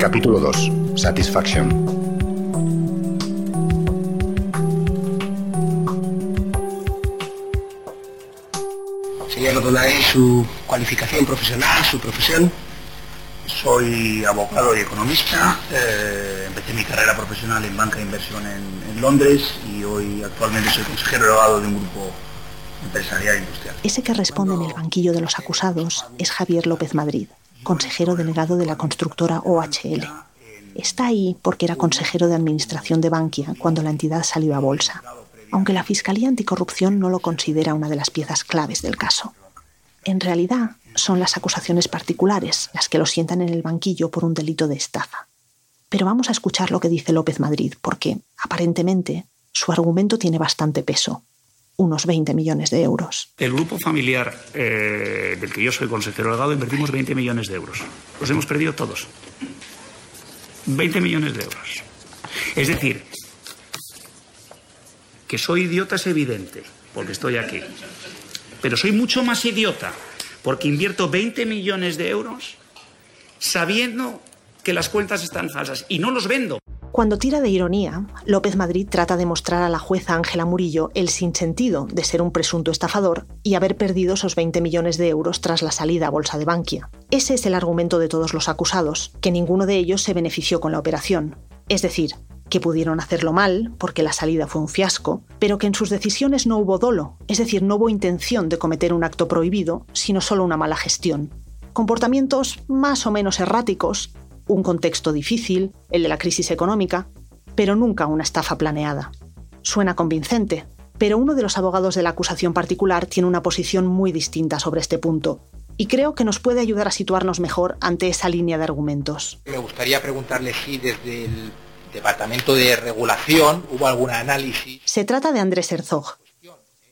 Capítulo 2. Satisfaction. Señor Donay, su cualificación profesional, su profesión. Soy abogado y economista. Eh, empecé mi carrera profesional en banca de inversión en, en Londres y hoy actualmente soy consejero delegado de un grupo empresarial industrial. Ese que responde en el banquillo de los acusados es Javier López Madrid, consejero delegado de la constructora OHL. Está ahí porque era consejero de administración de Bankia cuando la entidad salió a bolsa, aunque la Fiscalía Anticorrupción no lo considera una de las piezas claves del caso. En realidad, son las acusaciones particulares las que lo sientan en el banquillo por un delito de estafa. Pero vamos a escuchar lo que dice López Madrid, porque, aparentemente, su argumento tiene bastante peso, unos 20 millones de euros. El grupo familiar eh, del que yo soy consejero delegado invertimos 20 millones de euros. Los hemos perdido todos. 20 millones de euros. Es decir, que soy idiota es evidente, porque estoy aquí. Pero soy mucho más idiota porque invierto 20 millones de euros sabiendo que las cuentas están falsas y no los vendo. Cuando tira de ironía, López Madrid trata de mostrar a la jueza Ángela Murillo el sinsentido de ser un presunto estafador y haber perdido esos 20 millones de euros tras la salida a bolsa de Bankia. Ese es el argumento de todos los acusados, que ninguno de ellos se benefició con la operación. Es decir, que pudieron hacerlo mal, porque la salida fue un fiasco, pero que en sus decisiones no hubo dolo, es decir, no hubo intención de cometer un acto prohibido, sino solo una mala gestión. Comportamientos más o menos erráticos, un contexto difícil, el de la crisis económica, pero nunca una estafa planeada. Suena convincente, pero uno de los abogados de la acusación particular tiene una posición muy distinta sobre este punto, y creo que nos puede ayudar a situarnos mejor ante esa línea de argumentos. Me gustaría preguntarle si desde el Departamento de Regulación hubo algún análisis. Se trata de Andrés Herzog.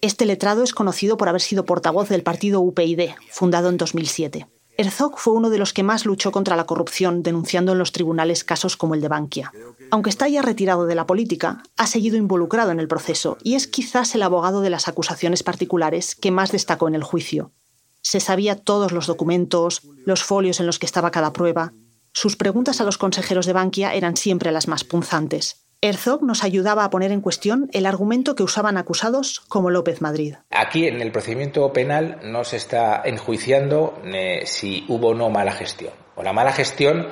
Este letrado es conocido por haber sido portavoz del partido UPyD, fundado en 2007. Herzog fue uno de los que más luchó contra la corrupción, denunciando en los tribunales casos como el de Bankia. Aunque está ya retirado de la política, ha seguido involucrado en el proceso y es quizás el abogado de las acusaciones particulares que más destacó en el juicio. Se sabía todos los documentos, los folios en los que estaba cada prueba. Sus preguntas a los consejeros de Bankia eran siempre las más punzantes. Herzog nos ayudaba a poner en cuestión el argumento que usaban acusados como López Madrid. Aquí en el procedimiento penal no se está enjuiciando eh, si hubo o no mala gestión. O la mala gestión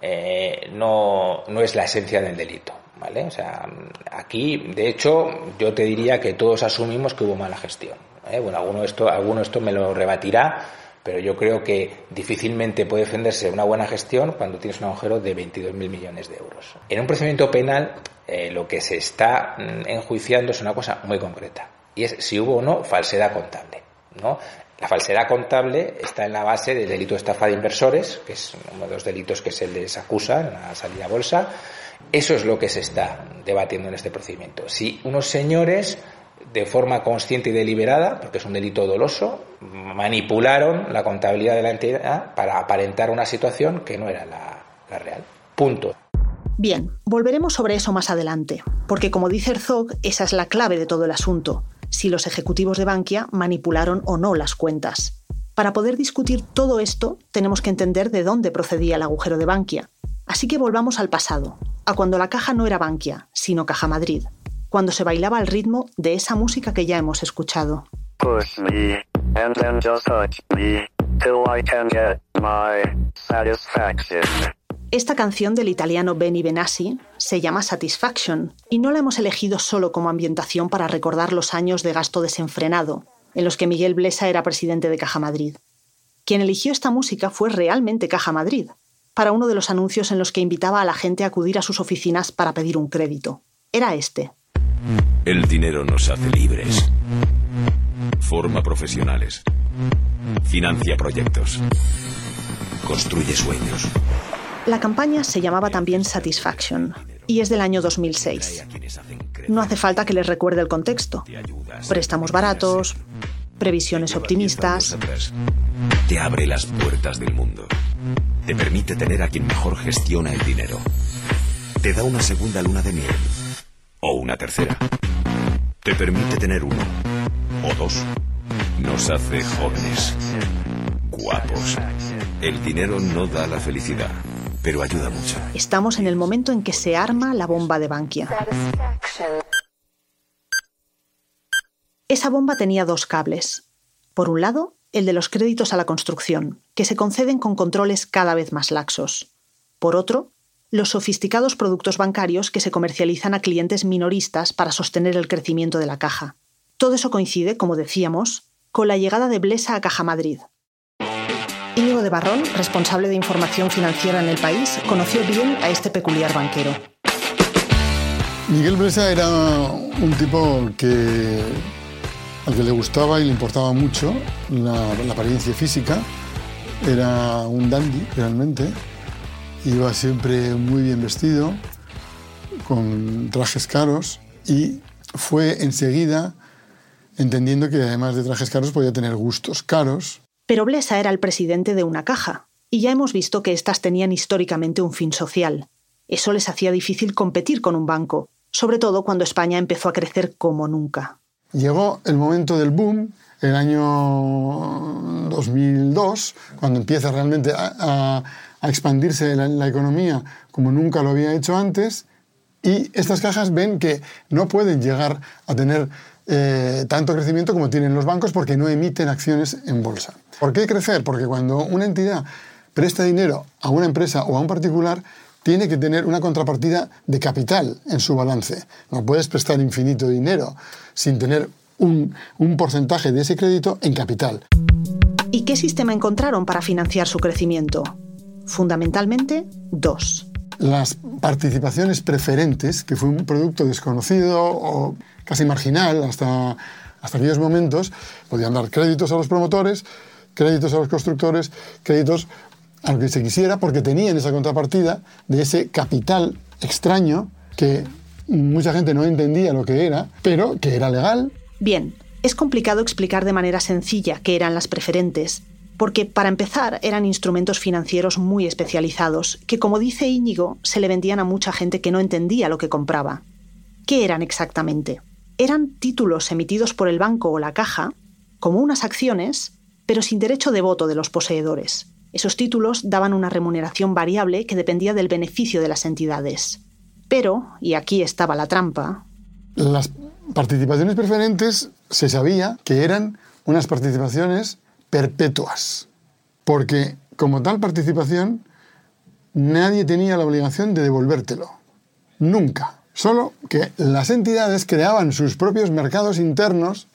eh, no, no es la esencia del delito. ¿vale? O sea, aquí, de hecho, yo te diría que todos asumimos que hubo mala gestión. ¿eh? Bueno, alguno esto, alguno esto me lo rebatirá, pero yo creo que difícilmente puede defenderse una buena gestión cuando tienes un agujero de 22.000 millones de euros. En un procedimiento penal, eh, lo que se está mm, enjuiciando es una cosa muy concreta, y es si hubo o no falsedad contable. ¿no? La falsedad contable está en la base del delito de estafa de inversores, que es uno de los delitos que se les acusa en la salida a bolsa. Eso es lo que se está debatiendo en este procedimiento. Si unos señores de forma consciente y deliberada, porque es un delito doloso, manipularon la contabilidad de la entidad para aparentar una situación que no era la, real. Punto. Bien, volveremos sobre eso más adelante, porque como dice Herzog, esa es la clave de todo el asunto, si los ejecutivos de Bankia manipularon o no las cuentas. Para poder discutir todo esto, tenemos que entender de dónde procedía el agujero de Bankia. Así que volvamos al pasado, a cuando la caja no era Bankia, sino Caja Madrid, cuando se bailaba al ritmo de esa música que ya hemos escuchado. Push me, and then just touch me, till I can get my satisfaction. Esta canción del italiano Benny Benassi se llama Satisfaction y no la hemos elegido solo como ambientación para recordar los años de gasto desenfrenado en los que Miguel Blesa era presidente de Caja Madrid. Quien eligió esta música fue realmente Caja Madrid, para uno de los anuncios en los que invitaba a la gente a acudir a sus oficinas para pedir un crédito. Era este. El dinero nos hace libres. Forma profesionales. Financia proyectos. Construye sueños. La campaña se llamaba también Satisfaction y es del año 2006. No hace falta que les recuerde el contexto. Préstamos baratos, previsiones optimistas. Te abre las puertas del mundo. Te permite tener a quien mejor gestiona el dinero. Te da una segunda luna de miel. O una tercera. Te permite tener uno. O dos. Nos hace jóvenes. Guapos. El dinero no da la felicidad pero ayuda mucho. Estamos en el momento en que se arma la bomba de Bankia. Esa bomba tenía dos cables. Por un lado, el de los créditos a la construcción, que se conceden con controles cada vez más laxos. Por otro, los sofisticados productos bancarios que se comercializan a clientes minoristas para sostener el crecimiento de la caja. Todo eso coincide, como decíamos, con la llegada de Blesa a Caja Madrid, Íñigo de Barrón, responsable de información financiera en el país, conoció bien a este peculiar banquero. Miguel Blesa era un tipo que, al que le gustaba y le importaba mucho la, la apariencia física. Era un dandy, realmente. Iba siempre muy bien vestido, con trajes caros y fue enseguida entendiendo que además de trajes caros podía tener gustos caros pero Blesa era el presidente de una caja, y ya hemos visto que éstas tenían históricamente un fin social. Eso les hacía difícil competir con un banco, sobre todo cuando España empezó a crecer como nunca. Llegó el momento del boom, el año 2002, cuando empieza realmente a, expandirse la economía como nunca lo había hecho antes, y estas cajas ven que no pueden llegar a tener eh, tanto crecimiento como tienen los bancos porque no emiten acciones en bolsa. ¿Por qué crecer? Porque cuando una entidad presta dinero a una empresa o a un particular, tiene que tener una contrapartida de capital en su balance. No puedes prestar infinito dinero sin tener un, un porcentaje de ese crédito en capital. ¿Y qué sistema encontraron para financiar su crecimiento? Fundamentalmente, dos las participaciones preferentes, que fue un producto desconocido o casi marginal hasta, hasta aquellos momentos, podían dar créditos a los promotores, créditos a los constructores, créditos a lo que se quisiera, porque tenían esa contrapartida de ese capital extraño que mucha gente no entendía lo que era, pero que era legal. Bien, es complicado explicar de manera sencilla qué eran las preferentes, porque para empezar eran instrumentos financieros muy especializados, que como dice Íñigo, se le vendían a mucha gente que no entendía lo que compraba. ¿Qué eran exactamente? Eran títulos emitidos por el banco o la caja, como unas acciones, pero sin derecho de voto de los poseedores. Esos títulos daban una remuneración variable que dependía del beneficio de las entidades. Pero, y aquí estaba la trampa, las participaciones preferentes se sabía que eran unas participaciones perpetuas, porque como tal participación nadie tenía la obligación de devolvértelo, nunca. Solo que las entidades creaban sus propios mercados internos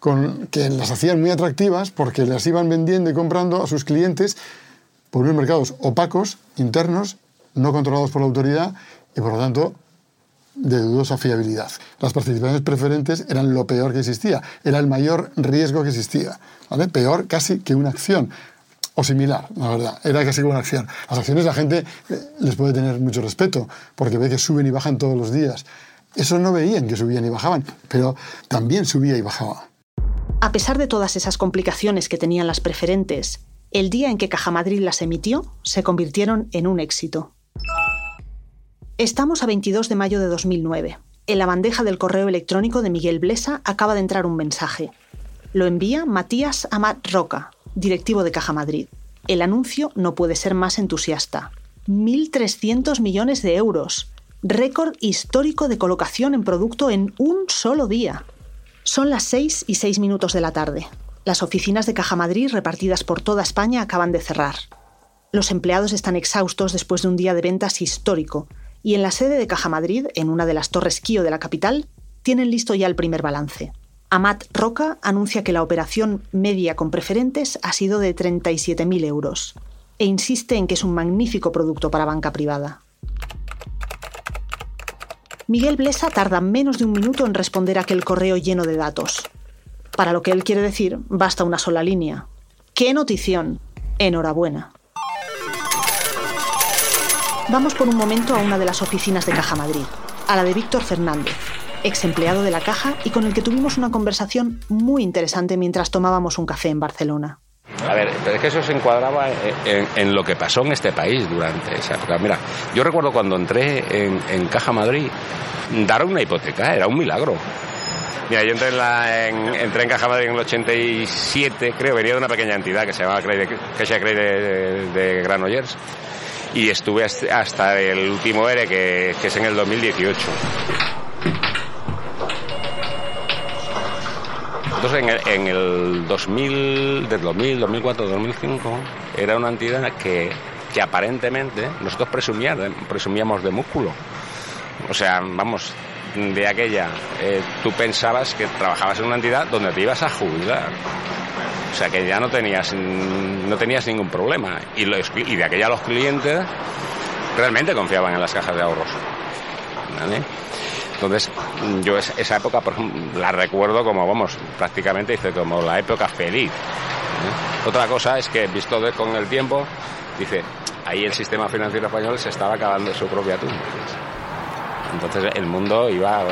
con, que las hacían muy atractivas porque las iban vendiendo y comprando a sus clientes por unos mercados opacos, internos, no controlados por la autoridad y por lo tanto de dudosa fiabilidad. Las participaciones preferentes eran lo peor que existía, era el mayor riesgo que existía, ¿vale? Peor casi que una acción o similar, la verdad, era casi como una acción. Las acciones la gente eh, les puede tener mucho respeto porque ve que suben y bajan todos los días. Eso no veían que subían y bajaban, pero también subía y bajaba. A pesar de todas esas complicaciones que tenían las preferentes, el día en que Caja Madrid las emitió se convirtieron en un éxito. Estamos a 22 de mayo de 2009. En la bandeja del correo electrónico de Miguel Blesa acaba de entrar un mensaje. Lo envía Matías Amat Roca, directivo de Caja Madrid. El anuncio no puede ser más entusiasta. 1.300 millones de euros. Récord histórico de colocación en producto en un solo día. Son las 6 y 6 minutos de la tarde. Las oficinas de Caja Madrid repartidas por toda España acaban de cerrar. Los empleados están exhaustos después de un día de ventas histórico y en la sede de Caja Madrid, en una de las torres Kio de la capital, tienen listo ya el primer balance. Amat Roca anuncia que la operación media con preferentes ha sido de 37.000 euros e insiste en que es un magnífico producto para banca privada. Miguel Blesa tarda menos de un minuto en responder aquel correo lleno de datos. Para lo que él quiere decir, basta una sola línea. ¡Qué notición! Enhorabuena. Vamos por un momento a una de las oficinas de Caja Madrid, a la de Víctor Fernández, ex empleado de la Caja y con el que tuvimos una conversación muy interesante mientras tomábamos un café en Barcelona. A ver, es que eso se encuadraba en, lo que pasó en este país durante esa época. Mira, yo recuerdo cuando entré en, Caja Madrid, dar una hipoteca era un milagro. Mira, yo entré en, la, entré en Caja Madrid en el 87, creo, venía de una pequeña entidad que se llamaba que se de, de Granollers y estuve hasta el último ERE, que, es en el 2018. Entonces en el, en el 2000, del 2000, 2004, 2005, era una entidad que, que aparentemente nosotros presumíamos, presumíamos de músculo. O sea, vamos, de aquella, eh, tú pensabas que trabajabas en una entidad donde te ibas a jubilar. O sea que ya no tenías, no tenías ningún problema. Y, de aquella los clientes realmente confiaban en las cajas de ahorros. Entonces, yo es- esa época, la recuerdo como, vamos, prácticamente dice como la época feliz. ¿eh? Otra cosa es que, visto con el tiempo, dice, ahí el sistema financiero español se estaba acabando su propia tumba. Entonces el mundo iba,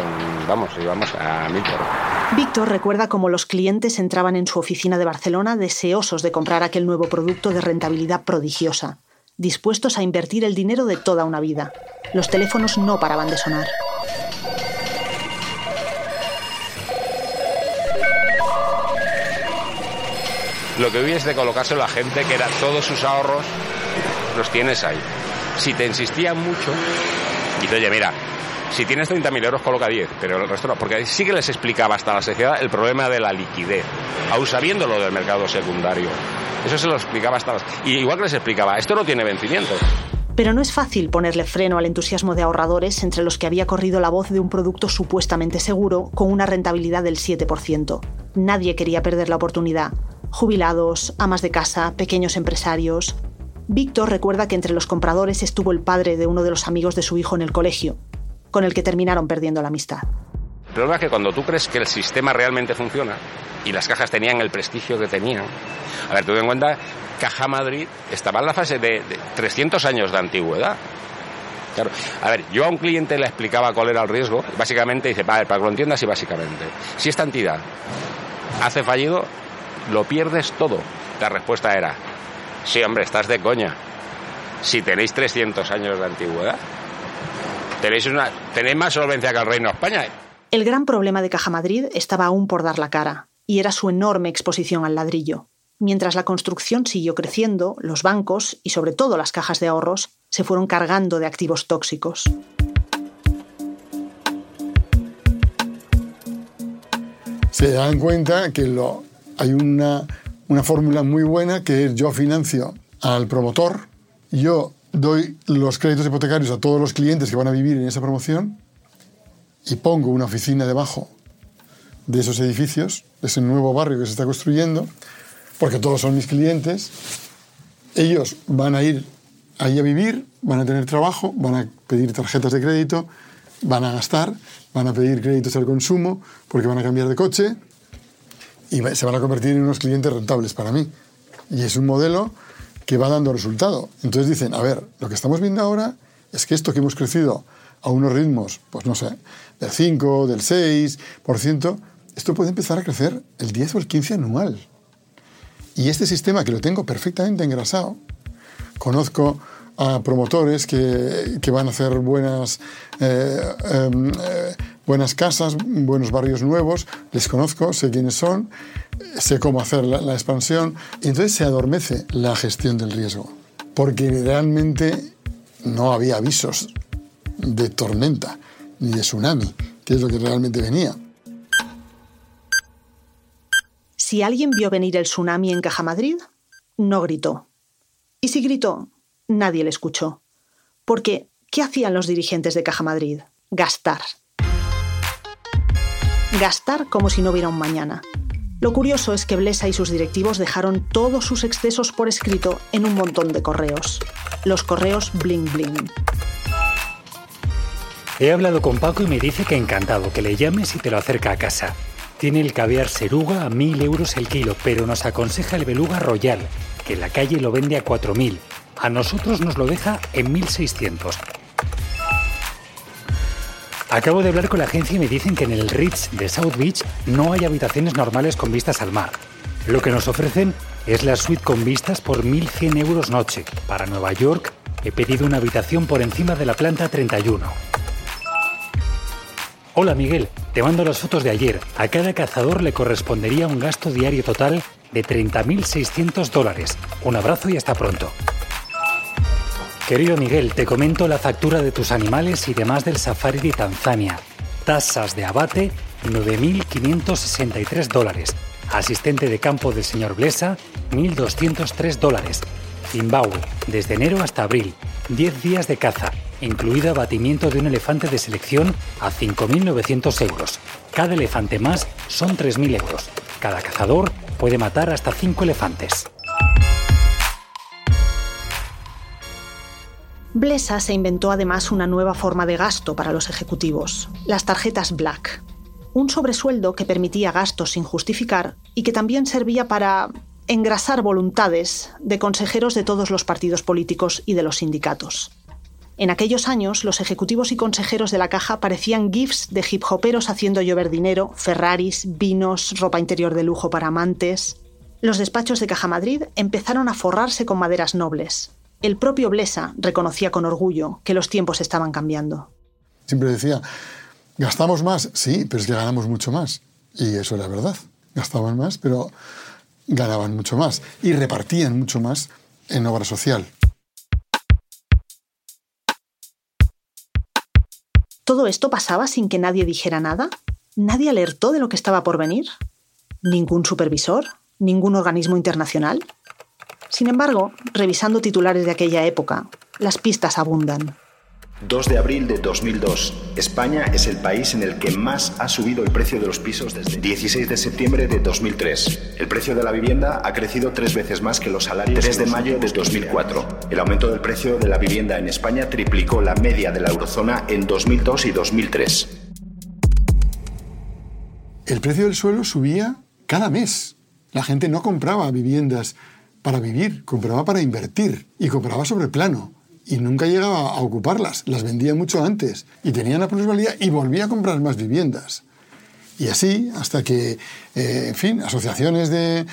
vamos, íbamos a mil por. Víctor recuerda cómo los clientes entraban en su oficina de Barcelona deseosos de comprar aquel nuevo producto de rentabilidad prodigiosa, dispuestos a invertir el dinero de toda una vida. Los teléfonos no paraban de sonar. Lo que es de colocárselo a gente que era todos sus ahorros, los tienes ahí. Si te insistían mucho, dice, oye, mira, si tienes 30.000 euros, coloca 10, pero el resto no. Porque sí que les explicaba hasta la sociedad el problema de la liquidez, aún sabiendo lo del mercado secundario. Eso se lo explicaba hasta las... Y igual que les explicaba, esto no tiene vencimiento. Pero no es fácil ponerle freno al entusiasmo de ahorradores entre los que había corrido la voz de un producto supuestamente seguro con una rentabilidad del 7%. Nadie quería perder la oportunidad. Jubilados, amas de casa, pequeños empresarios. Víctor recuerda que entre los compradores estuvo el padre de uno de los amigos de su hijo en el colegio, con el que terminaron perdiendo la amistad. El problema es que cuando tú crees que el sistema realmente funciona y las cajas tenían el prestigio que tenían, a ver, tú en cuenta, Caja Madrid estaba en la fase de, de 300 años de antigüedad. Claro, a ver, yo a un cliente le explicaba cuál era el riesgo, básicamente dice, para, para que lo entiendas y básicamente, si esta entidad hace fallido, lo pierdes todo. La respuesta era, sí, hombre, estás de coña. Si tenéis 300 años de antigüedad, tenéis, una, tenéis más solvencia que el Reino de España. El gran problema de Caja Madrid estaba aún por dar la cara, y era su enorme exposición al ladrillo. Mientras la construcción siguió creciendo, los bancos, y sobre todo las cajas de ahorros, se fueron cargando de activos tóxicos. se dan cuenta que lo, hay una, una fórmula muy buena que es yo financio al promotor, yo doy los créditos hipotecarios a todos los clientes que van a vivir en esa promoción y pongo una oficina debajo de esos edificios, de ese nuevo barrio que se está construyendo, porque todos son mis clientes. Ellos van a ir ahí a vivir, van a tener trabajo, van a pedir tarjetas de crédito, van a gastar, van a pedir créditos al consumo porque van a cambiar de coche y se van a convertir en unos clientes rentables para mí. Y es un modelo que va dando resultado. Entonces dicen, a ver, lo que estamos viendo ahora es que esto que hemos crecido a unos ritmos, pues no sé, del 5, del 6%, esto puede empezar a crecer el 10 o el 15 anual. Y este sistema que lo tengo perfectamente engrasado, conozco a promotores que, que van a hacer buenas, eh, em, eh, buenas casas, buenos barrios nuevos, les conozco, sé quiénes son, sé cómo hacer la, expansión, y entonces se adormece la gestión del riesgo, porque realmente no había avisos de tormenta ni de tsunami, que es lo que realmente venía. Si alguien vio venir el tsunami en Caja Madrid, no gritó. Y si gritó, nadie le escuchó. Porque, ¿qué hacían los dirigentes de Caja Madrid? Gastar. Gastar como si no hubiera un mañana. Lo curioso es que Blesa y sus directivos dejaron todos sus excesos por escrito en un montón de correos. Los correos bling bling. He hablado con Paco y me dice que encantado, que le llames y te lo acerca a casa. Tiene el caviar seruga a 1.000 euros el kilo, pero nos aconseja el beluga royal, que en la calle lo vende a 4.000. A nosotros nos lo deja en 1.600. Acabo de hablar con la agencia y me dicen que en el Ritz de South Beach no hay habitaciones normales con vistas al mar. Lo que nos ofrecen es la suite con vistas por 1.100 euros noche. Para Nueva York he pedido una habitación por encima de la planta 31. Hola Miguel, te mando las fotos de ayer. A cada cazador le correspondería un gasto diario total de 30.600 dólares. Un abrazo y hasta pronto. Querido Miguel, te comento la factura de tus animales y demás del safari de Tanzania. Tasas de abate, 9.563 dólares. Asistente de campo del señor Blesa, 1.203 dólares. Zimbabue, desde enero hasta abril, 10 días de caza, incluido abatimiento de un elefante de selección a 5.900 euros. Cada elefante más son 3.000 euros. Cada cazador puede matar hasta 5 elefantes. Blesa se inventó además una nueva forma de gasto para los ejecutivos, las tarjetas Black. Un sobresueldo que permitía gastos sin justificar y que también servía para engrasar voluntades de consejeros de todos los partidos políticos y de los sindicatos. En aquellos años, los ejecutivos y consejeros de la caja parecían gifs de hip hoperos haciendo llover dinero, Ferraris, vinos, ropa interior de lujo para amantes. Los despachos de Caja Madrid empezaron a forrarse con maderas nobles, el propio Blesa reconocía con orgullo que los tiempos estaban cambiando. Siempre decía, gastamos más, sí, pero es que ganamos mucho más. Y eso era verdad. Gastaban más, pero ganaban mucho más. Y repartían mucho más en obra social. ¿Todo esto pasaba sin que nadie dijera nada? ¿Nadie alertó de lo que estaba por venir? ¿Ningún supervisor? ¿Ningún organismo internacional? Sin embargo, revisando titulares de aquella época, las pistas abundan. 2 de abril de 2002. España es el país en el que más ha subido el precio de los pisos desde 16 de septiembre de 2003. El precio de la vivienda ha crecido tres veces más que los salarios 3 de mayo de 2004. El aumento del precio de la vivienda en España triplicó la media de la eurozona en 2002 y 2003. El precio del suelo subía cada mes. La gente no compraba viviendas para vivir, compraba para invertir y compraba sobre plano. Y nunca llegaba a ocuparlas, las vendía mucho antes y tenía la plusvalía y volvía a comprar más viviendas. Y así, hasta que, eh, en fin, asociaciones de,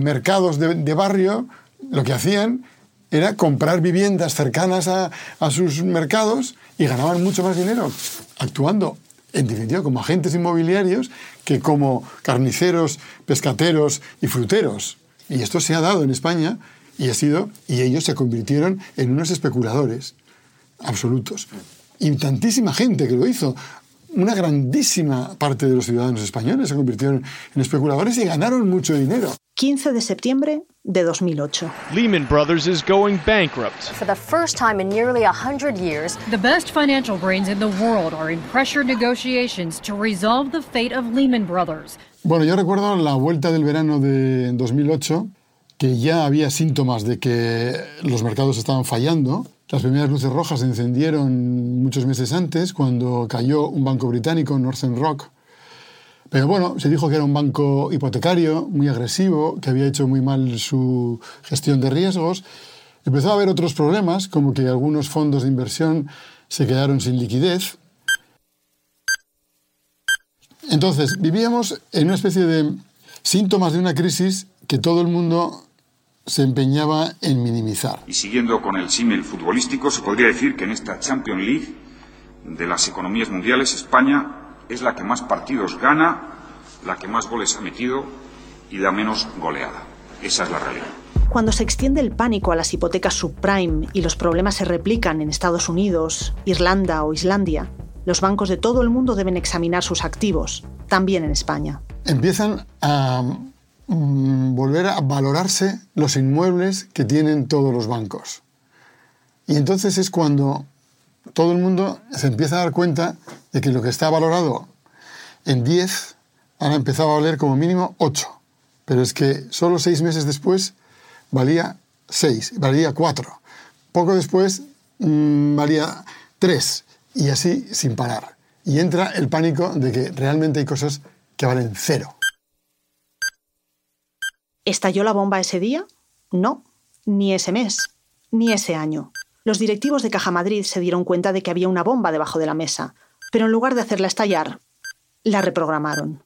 mercados de, barrio lo que hacían era comprar viviendas cercanas a, a sus mercados y ganaban mucho más dinero actuando en definitiva, como agentes inmobiliarios que como carniceros, pescateros y fruteros. Y esto se ha dado en España y ha sido y ellos se convirtieron en unos especuladores absolutos. Y tantísima gente que lo hizo. Una grandísima parte de los ciudadanos españoles se convirtieron en especuladores y ganaron mucho dinero. 15 de septiembre de 2008. Lehman Brothers is going bankrupt. For the first time in nearly 100 years, the best financial brains in the world are in pressure negotiations to resolve the fate of Lehman Brothers. Bueno, yo recuerdo la vuelta del verano de 2008, que ya había síntomas de que los mercados estaban fallando. Las primeras luces rojas se encendieron muchos meses antes, cuando cayó un banco británico, Northern Rock. Pero bueno, se dijo que era un banco hipotecario, muy agresivo, que había hecho muy mal su gestión de riesgos. Empezó a haber otros problemas, como que algunos fondos de inversión se quedaron sin liquidez entonces, vivíamos en una especie de síntomas de una crisis que todo el mundo se empeñaba en minimizar. Y siguiendo con el símil futbolístico, se podría decir que en esta Champions League de las economías mundiales, España es la que más partidos gana, la que más goles ha metido y la menos goleada. Esa es la realidad. Cuando se extiende el pánico a las hipotecas subprime y los problemas se replican en Estados Unidos, Irlanda o Islandia, los bancos de todo el mundo deben examinar sus activos, también en España. Empiezan a mm, volver a valorarse los inmuebles que tienen todos los bancos. Y entonces es cuando todo el mundo se empieza a dar cuenta de que lo que está valorado en 10 ahora empezaba a valer como mínimo 8. Pero es que solo seis meses después valía 6, valía 4. Poco después mm, valía 3 y así sin parar. Y entra el pánico de que realmente hay cosas que valen cero. ¿Estalló la bomba ese día? No, ni ese mes, ni ese año. Los directivos de Caja Madrid se dieron cuenta de que había una bomba debajo de la mesa, pero en lugar de hacerla estallar, la reprogramaron.